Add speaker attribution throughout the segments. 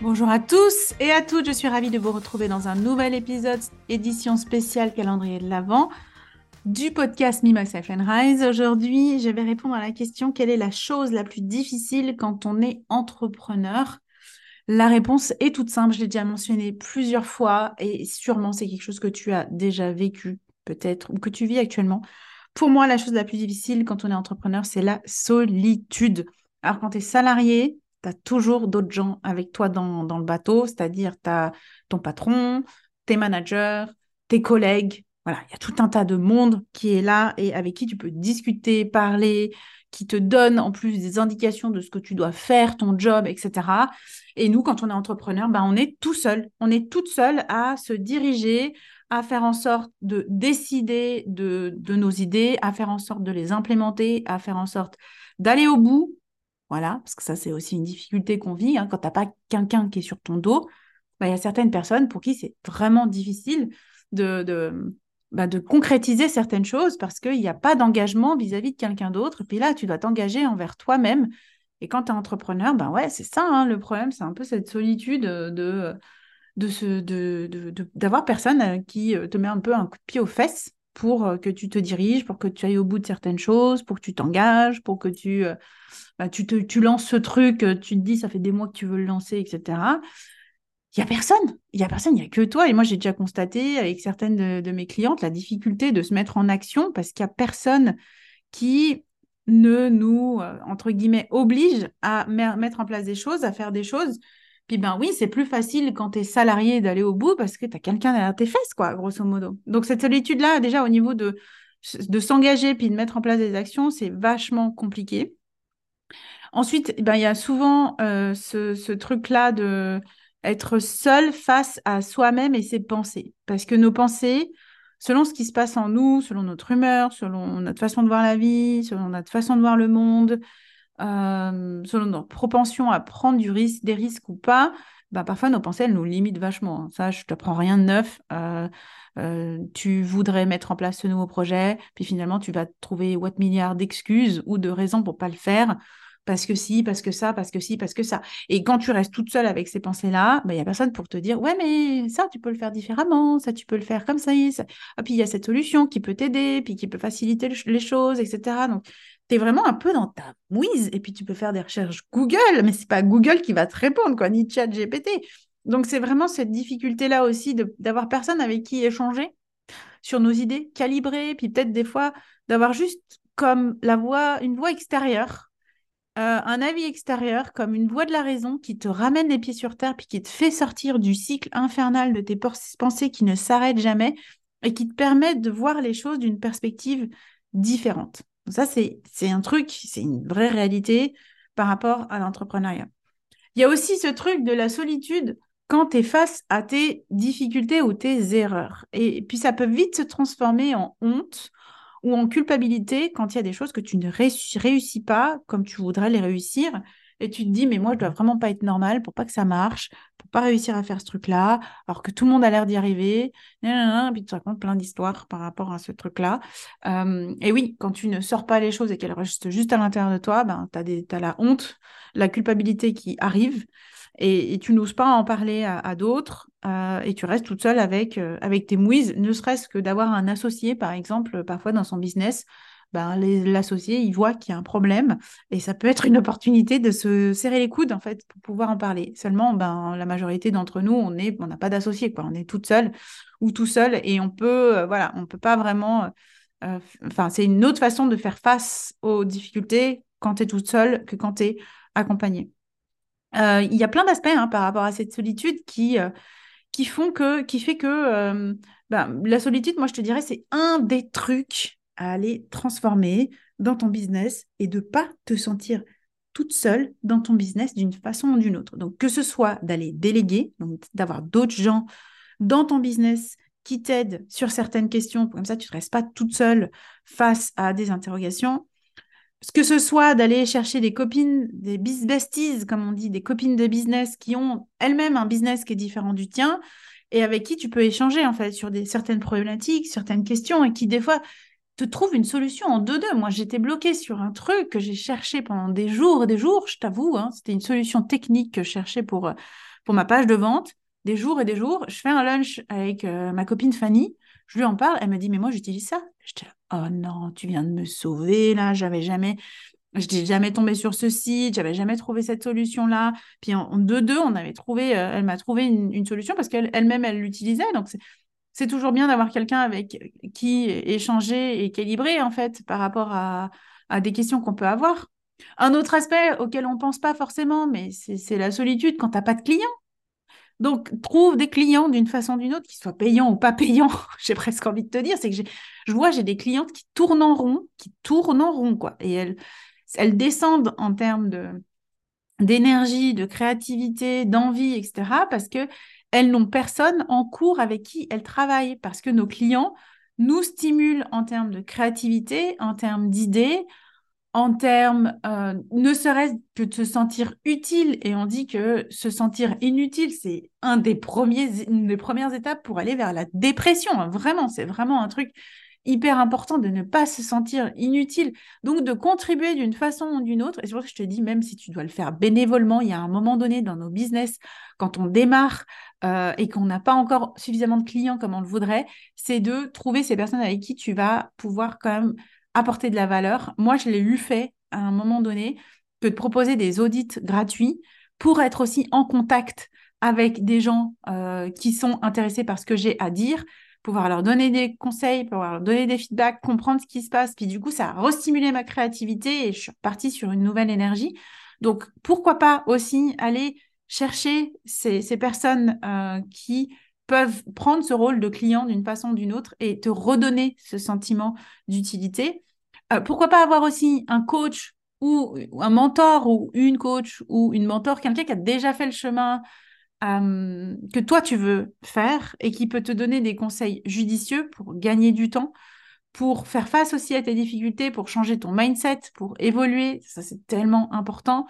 Speaker 1: Bonjour à tous et à toutes, je suis ravie de vous retrouver dans un nouvel épisode, édition spéciale calendrier de l'Avent du podcast Me, Myself and Rise. Aujourd'hui, je vais répondre à la question quelle est la chose la plus difficile quand on est entrepreneur? La réponse est toute simple, je l'ai déjà mentionné plusieurs fois et sûrement c'est quelque chose que tu as déjà vécu peut-être ou que tu vis actuellement. Pour moi, la chose la plus difficile quand on est entrepreneur, c'est la solitude. Alors quand tu es salarié, tu as toujours d'autres gens avec toi dans, le bateau, c'est-à-dire tu as ton patron, tes managers, tes collègues. Voilà, il y a tout un tas de monde qui est là et avec qui tu peux discuter, parler, qui te donne en plus des indications de ce que tu dois faire, ton job, etc. Et nous, quand on est entrepreneur, ben, on est tout seul. On est toute seule à se diriger, à faire en sorte de décider de, de nos idées, à faire en sorte de les implémenter, à faire en sorte d'aller au bout voilà, parce que ça, c'est aussi une difficulté qu'on vit. Hein. Quand tu n'as pas quelqu'un qui est sur ton dos, bah, il y a certaines personnes pour qui c'est vraiment difficile de, de, bah, concrétiser certaines choses parce qu'il n'y a pas d'engagement vis-à-vis de quelqu'un d'autre. Puis là, tu dois t'engager envers toi-même. Et quand tu es entrepreneur, ben ouais, c'est ça hein, le problème, c'est un peu cette solitude de de de, d'avoir personne euh, qui euh, te met un peu un coup de pied aux fesses pour euh, que tu te diriges, pour que tu ailles au bout de certaines choses, pour que tu t'engages, pour que tu, euh, bah, tu, te, lances ce truc, euh, tu te dis, ça fait des mois que tu veux le lancer, etc. Il n'y a personne, il n'y a personne, il n'y a que toi. Et moi, j'ai déjà constaté avec certaines de, mes clientes la difficulté de se mettre en action parce qu'il n'y a personne qui ne nous, entre guillemets, oblige à mettre en place des choses, à faire des choses puis ben oui, c'est plus facile quand tu es salarié d'aller au bout parce que tu as quelqu'un derrière tes fesses, quoi, grosso modo. Donc cette solitude-là, déjà au niveau de, s'engager puis de mettre en place des actions, c'est vachement compliqué. Ensuite, ben, il y a souvent euh, ce, ce truc-là de être seul face à soi-même et ses pensées. Parce que nos pensées, selon ce qui se passe en nous, selon notre humeur, selon notre façon de voir la vie, selon notre façon de voir le monde, euh, selon notre propension à prendre des risques ou pas, bah, parfois nos pensées, elles nous limitent vachement. Hein. Ça, je ne te prends rien de neuf. Euh, euh, tu voudrais mettre en place ce nouveau projet, puis finalement, tu vas trouver what milliards d'excuses ou de raisons pour pas le faire parce que si, parce que ça, parce que si, parce que ça. Et quand tu restes toute seule avec ces pensées-là, il bah, n'y a personne pour te dire, ouais, mais ça, tu peux le faire différemment, ça, tu peux le faire comme ça. Ah, puis il y a cette solution qui peut t'aider, puis qui peut faciliter les choses, etc. Donc, tu es vraiment un peu dans ta mouise, et puis tu peux faire des recherches Google, mais c'est pas Google qui va te répondre, quoi, ni chat GPT. Donc, c'est vraiment cette difficulté-là aussi d'avoir personne avec qui échanger sur nos idées, calibrer, puis peut-être des fois d'avoir juste comme la voix, une voix extérieure euh, un avis extérieur comme une voix de la raison qui te ramène les pieds sur terre puis qui te fait sortir du cycle infernal de tes pensées qui ne s'arrêtent jamais et qui te permet de voir les choses d'une perspective différente. Ça, c'est un truc, c'est une vraie réalité par rapport à l'entrepreneuriat. Il y a aussi ce truc de la solitude quand tu es face à tes difficultés ou tes erreurs. Et puis ça peut vite se transformer en honte ou en culpabilité quand il y a des choses que tu ne réussis pas comme tu voudrais les réussir. Et tu te dis, mais moi, je dois vraiment pas être normal pour pas que ça marche, pas réussir à faire ce truc-là, alors que tout le monde a l'air d'y arriver. Et puis tu te racontes plein d'histoires par rapport à ce truc-là. Et oui, quand tu ne sors pas les choses et qu'elles restent juste à l'intérieur de toi, ben, tu as, as, la honte, la culpabilité qui arrive et, tu n'oses pas en parler à, d'autres euh, et tu restes toute seule avec, euh, avec tes mouises, ne serait-ce que d'avoir un associé, par exemple, parfois dans son business. Ben, l'associé, il voit qu'il y a un problème et ça peut être une opportunité de se serrer les coudes en fait pour pouvoir en parler. Seulement, ben, la majorité d'entre nous, on est, on n'a pas d'associé, quoi. On est toute seule ou tout seul et on peut, euh, voilà, on peut pas vraiment. Enfin, c'est une autre façon de faire face aux difficultés quand tu es toute seule que quand tu es accompagnée. Euh, il y a plein d'aspects hein, par rapport à cette solitude qui, euh, qui font que, qui fait que euh, ben, la solitude, moi je te dirais, c'est un des trucs à aller transformer dans ton business et de pas te sentir toute seule dans ton business d'une façon ou d'une autre. Donc que ce soit d'aller déléguer, d'avoir d'autres gens dans ton business qui t'aident sur certaines questions. Comme ça, tu ne restes pas toute seule face à des interrogations. Que ce soit d'aller chercher des copines, des besties, comme on dit, des copines de business qui ont elles-mêmes un business qui est différent du tien et avec qui tu peux échanger en fait sur certaines problématiques, certaines questions et qui des fois te trouvent une solution en deux-deux. Moi, j'étais bloquée sur un truc que j'ai cherché pendant des jours et des jours, je t'avoue. Hein, c'était une solution technique que je cherchais pour, pour ma page de vente. Des jours et des jours, je fais un lunch avec euh, ma copine Fanny, je lui en parle, elle me dit, mais moi j'utilise ça. J'étais oh non, tu viens de me sauver là, j'avais jamais je n'étais jamais tombée sur ce site, j'avais jamais trouvé cette solution-là. Puis en deux-deux, on avait trouvé, euh, elle m'a trouvé une, solution parce qu'elle-même, elle l'utilisait. Donc c'est toujours bien d'avoir quelqu'un avec qui échanger et calibrer en fait par rapport à, des questions qu'on peut avoir. Un autre aspect auquel on ne pense pas forcément, mais c'est la solitude quand tu n'as pas de clients. Donc, trouve des clients d'une façon ou d'une autre, qu'ils soient payants ou pas payants. j'ai presque envie de te dire, c'est que je vois, j'ai des clientes qui tournent en rond, qui tournent en rond, quoi. Et elles, elles descendent en termes de d'énergie, de créativité, d'envie, etc. Parce que elles n'ont personne en cours avec qui elles travaillent. Parce que nos clients nous stimulent en termes de créativité, en termes d'idées, en termes euh, ne serait-ce que de se sentir utile. Et on dit que se sentir inutile, c'est un des premiers, une des premières étapes pour aller vers la dépression. Vraiment, c'est vraiment un truc hyper important de ne pas se sentir inutile. Donc, de contribuer d'une façon ou d'une autre. Et c'est pour ça que je te dis, même si tu dois le faire bénévolement, il y a un moment donné dans nos business, quand on démarre euh, et qu'on n'a pas encore suffisamment de clients comme on le voudrait, c'est de trouver ces personnes avec qui tu vas pouvoir quand même apporter de la valeur. Moi, je l'ai eu fait à un moment donné, que de proposer des audits gratuits pour être aussi en contact avec des gens euh, qui sont intéressés par ce que j'ai à dire, pouvoir leur donner des conseils, pouvoir leur donner des feedbacks, comprendre ce qui se passe. Puis du coup, ça a restimulé ma créativité et je suis partie sur une nouvelle énergie. Donc, pourquoi pas aussi aller chercher ces, personnes euh, qui peuvent prendre ce rôle de client d'une façon ou d'une autre et te redonner ce sentiment d'utilité. Euh, pourquoi pas avoir aussi un coach ou un mentor ou une coach ou une mentor, quelqu'un qui a déjà fait le chemin, que toi tu veux faire et qui peut te donner des conseils judicieux pour gagner du temps, pour faire face aussi à tes difficultés, pour changer ton mindset, pour évoluer. Ça, c'est tellement important.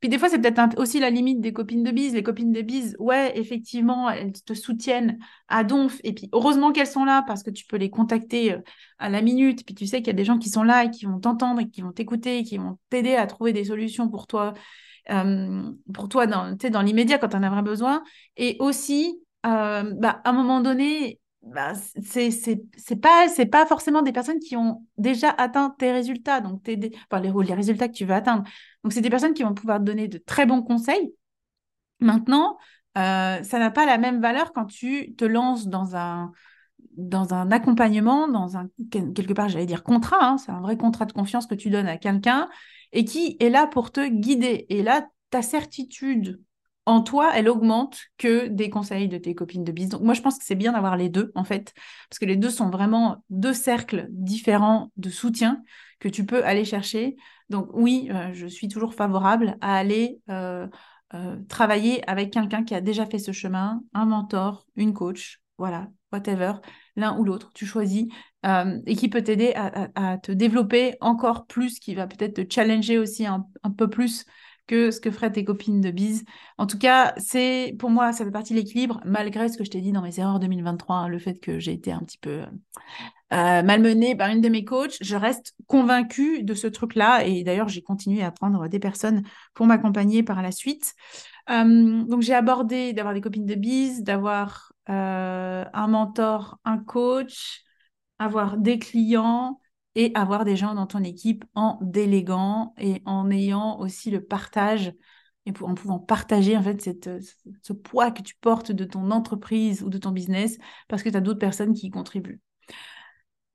Speaker 1: Puis des fois, c'est peut-être aussi la limite des copines de bise. Les copines de bise, ouais, effectivement, elles te soutiennent à donf. Et puis, heureusement qu'elles sont là parce que tu peux les contacter euh, à la minute. Puis tu sais qu'il y a des gens qui sont là et qui vont t'entendre qui vont t'écouter qui vont t'aider à trouver des solutions pour toi euh, pour toi dans, dans l'immédiat quand tu en as vraiment besoin. Et aussi, euh, bah, à un moment donné, c'est c'est pas c'est pas forcément des personnes qui ont déjà atteint tes résultats. Donc tes, enfin, les, les résultats que tu veux atteindre. Donc c'est des personnes qui vont pouvoir te donner de très bons conseils. Maintenant euh, ça n'a pas la même valeur quand tu te lances dans un dans un accompagnement dans un quelque part j'allais dire contrat hein, c'est un vrai contrat de confiance que tu donnes à quelqu'un et qui est là pour te guider. Et là, ta certitude en toi, elle augmente que des conseils de tes copines de bise. Donc moi, je pense que c'est bien d'avoir les deux, en fait, parce que les deux sont vraiment deux cercles différents de soutien que tu peux aller chercher. Donc oui, euh, je suis toujours favorable à aller euh, euh, travailler avec quelqu'un qui a déjà fait ce chemin, un mentor, une coach, voilà, whatever, l'un ou l'autre, tu choisis, et qui peut t'aider à, te développer encore plus, qui va peut-être te challenger aussi un, peu plus que ce que feraient tes copines de bise. En tout cas, c'est pour moi, ça fait partie de l'équilibre, malgré ce que je t'ai dit dans mes erreurs 2023, hein, le fait que j'ai été un petit peu euh, malmenée par une de mes coachs, je reste convaincue de ce truc-là, et d'ailleurs, j'ai continué à prendre des personnes pour m'accompagner par la suite. Euh, donc, j'ai abordé d'avoir des copines de bise, d'avoir euh, un mentor, un coach, avoir des clients et avoir des gens dans ton équipe en déléguant et en ayant aussi le partage et en pouvant partager en fait cette, ce poids que tu portes de ton entreprise ou de ton business parce que tu as d'autres personnes qui y contribuent.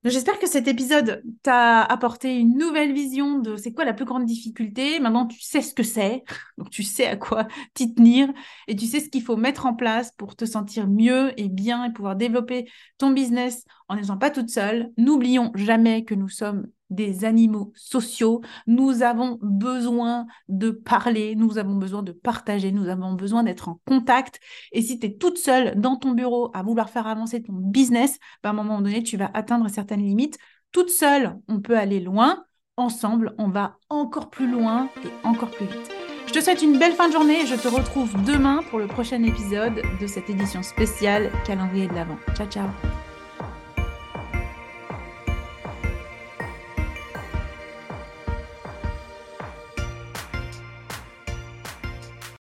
Speaker 1: J'espère que cet épisode t'a apporté une nouvelle vision de c'est quoi la plus grande difficulté. Maintenant, tu sais ce que c'est, donc tu sais à quoi t'y tenir et tu sais ce qu'il faut mettre en place pour te sentir mieux et bien et pouvoir développer ton business en n'étant pas toute seule. N'oublions jamais que nous sommes des animaux sociaux. Nous avons besoin de parler, nous avons besoin de partager, nous avons besoin d'être en contact. Et si tu es toute seule dans ton bureau à vouloir faire avancer ton business, ben, à un moment donné, tu vas atteindre certaines limites. Toute seule, on peut aller loin. Ensemble, on va encore plus loin et encore plus vite. Je te souhaite une belle fin de journée et je te retrouve demain pour le prochain épisode de cette édition spéciale Calendrier de l'Avent. Ciao, ciao